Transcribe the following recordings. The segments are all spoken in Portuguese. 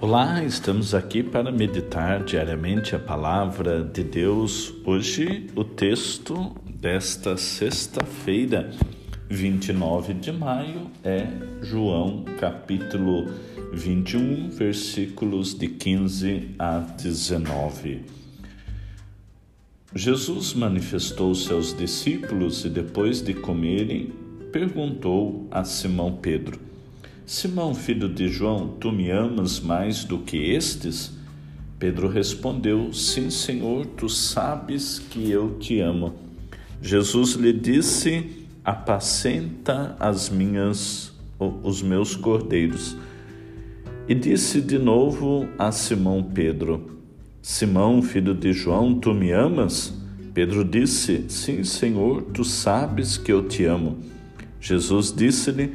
Olá, estamos aqui para meditar diariamente a palavra de Deus. Hoje, o texto desta sexta-feira, 29 de maio, é João, capítulo 21, versículos de 15 a 19. Jesus manifestou seus discípulos e, depois de comerem, perguntou a Simão Pedro Simão, filho de João, tu me amas mais do que estes? Pedro respondeu: Sim, Senhor, tu sabes que eu te amo. Jesus lhe disse: Apacenta as minhas os meus cordeiros. E disse de novo a Simão Pedro: Simão, filho de João, tu me amas? Pedro disse: Sim, Senhor, tu sabes que eu te amo. Jesus disse-lhe: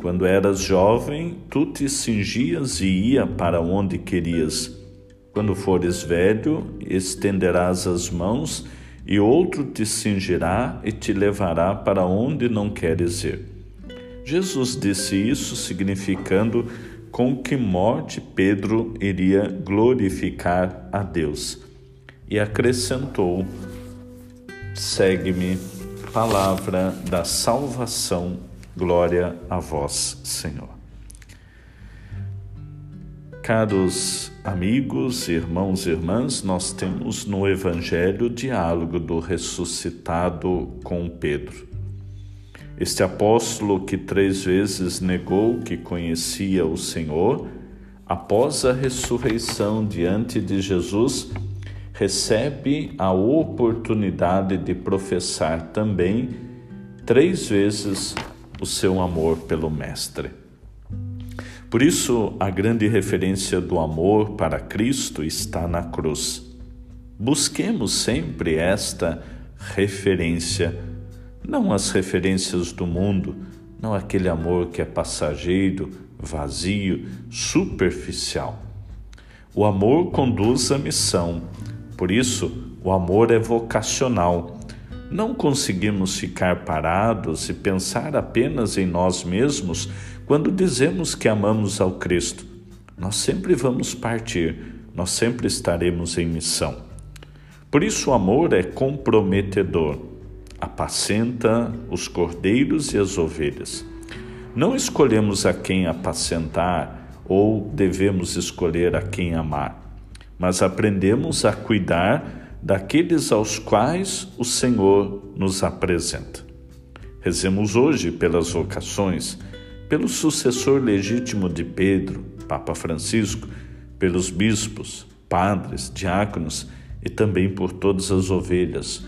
quando eras jovem, tu te cingias e ia para onde querias. Quando fores velho, estenderás as mãos e outro te cingirá e te levará para onde não queres ir. Jesus disse isso significando com que morte Pedro iria glorificar a Deus. E acrescentou: Segue-me, palavra da salvação Glória a vós, Senhor. Caros amigos, irmãos e irmãs, nós temos no Evangelho o diálogo do ressuscitado com Pedro. Este apóstolo que três vezes negou que conhecia o Senhor, após a ressurreição diante de Jesus, recebe a oportunidade de professar também três vezes o seu amor pelo Mestre. Por isso, a grande referência do amor para Cristo está na cruz. Busquemos sempre esta referência, não as referências do mundo, não aquele amor que é passageiro, vazio, superficial. O amor conduz à missão, por isso, o amor é vocacional não conseguimos ficar parados e pensar apenas em nós mesmos quando dizemos que amamos ao Cristo. Nós sempre vamos partir, nós sempre estaremos em missão. Por isso, o amor é comprometedor, apacenta os cordeiros e as ovelhas. Não escolhemos a quem apacentar ou devemos escolher a quem amar, mas aprendemos a cuidar daqueles aos quais o Senhor nos apresenta. Rezemos hoje pelas vocações, pelo sucessor legítimo de Pedro, Papa Francisco, pelos bispos, padres, diáconos e também por todas as ovelhas,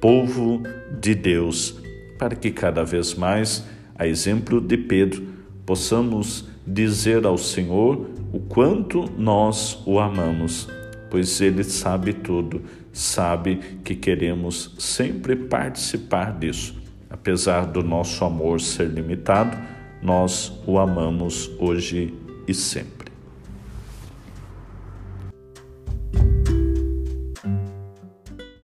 povo de Deus, para que cada vez mais, a exemplo de Pedro, possamos dizer ao Senhor o quanto nós o amamos pois Ele sabe tudo, sabe que queremos sempre participar disso. Apesar do nosso amor ser limitado, nós o amamos hoje e sempre.